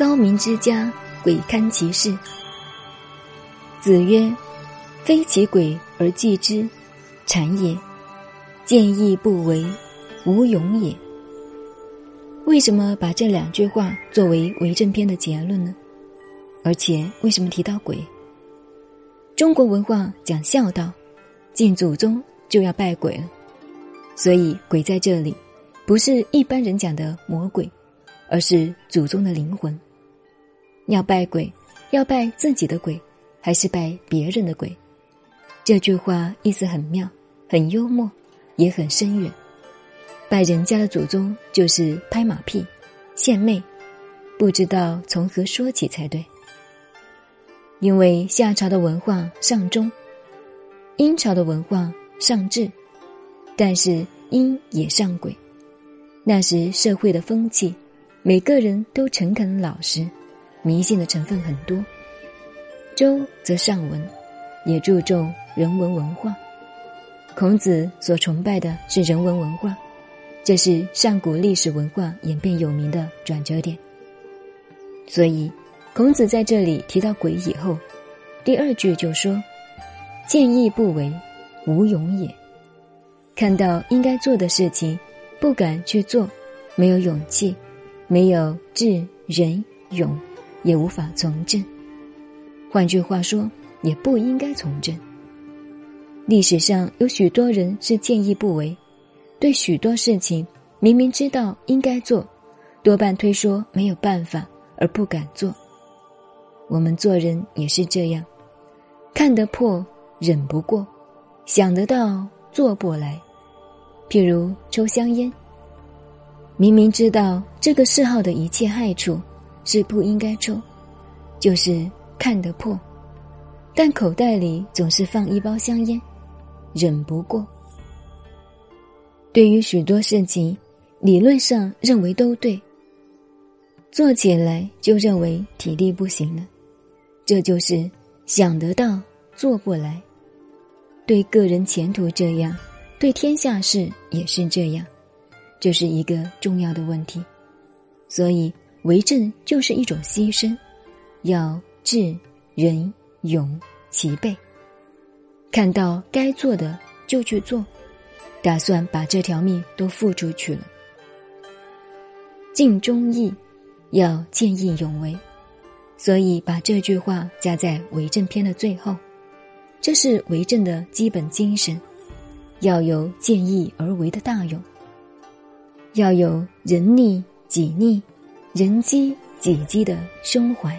高明之家，鬼堪其事。子曰：“非其鬼而祭之，谄也；见义不为，无勇也。”为什么把这两句话作为为政篇的结论呢？而且为什么提到鬼？中国文化讲孝道，敬祖宗就要拜鬼了，所以鬼在这里不是一般人讲的魔鬼，而是祖宗的灵魂。要拜鬼，要拜自己的鬼。还是拜别人的鬼，这句话意思很妙，很幽默，也很深远。拜人家的祖宗就是拍马屁、献媚，不知道从何说起才对。因为夏朝的文化尚忠，殷朝的文化尚智，但是殷也尚鬼。那时社会的风气，每个人都诚恳老实，迷信的成分很多。周则尚文，也注重人文文化。孔子所崇拜的是人文文化，这是上古历史文化演变有名的转折点。所以，孔子在这里提到鬼以后，第二句就说：“见义不为，无勇也。”看到应该做的事情，不敢去做，没有勇气，没有智仁勇，也无法从政。换句话说，也不应该从政。历史上有许多人是见义不为，对许多事情明明知道应该做，多半推说没有办法而不敢做。我们做人也是这样，看得破忍不过，想得到做不来。譬如抽香烟，明明知道这个嗜好的一切害处是不应该抽，就是。看得破，但口袋里总是放一包香烟，忍不过。对于许多事情，理论上认为都对，做起来就认为体力不行了，这就是想得到做不来。对个人前途这样，对天下事也是这样，这是一个重要的问题。所以为政就是一种牺牲，要。智、仁、勇齐备，看到该做的就去做，打算把这条命都付出去了。尽忠义，要见义勇为，所以把这句话加在为政篇的最后，这是为政的基本精神，要有见义而为的大勇，要有仁逆己逆、人机己机的胸怀。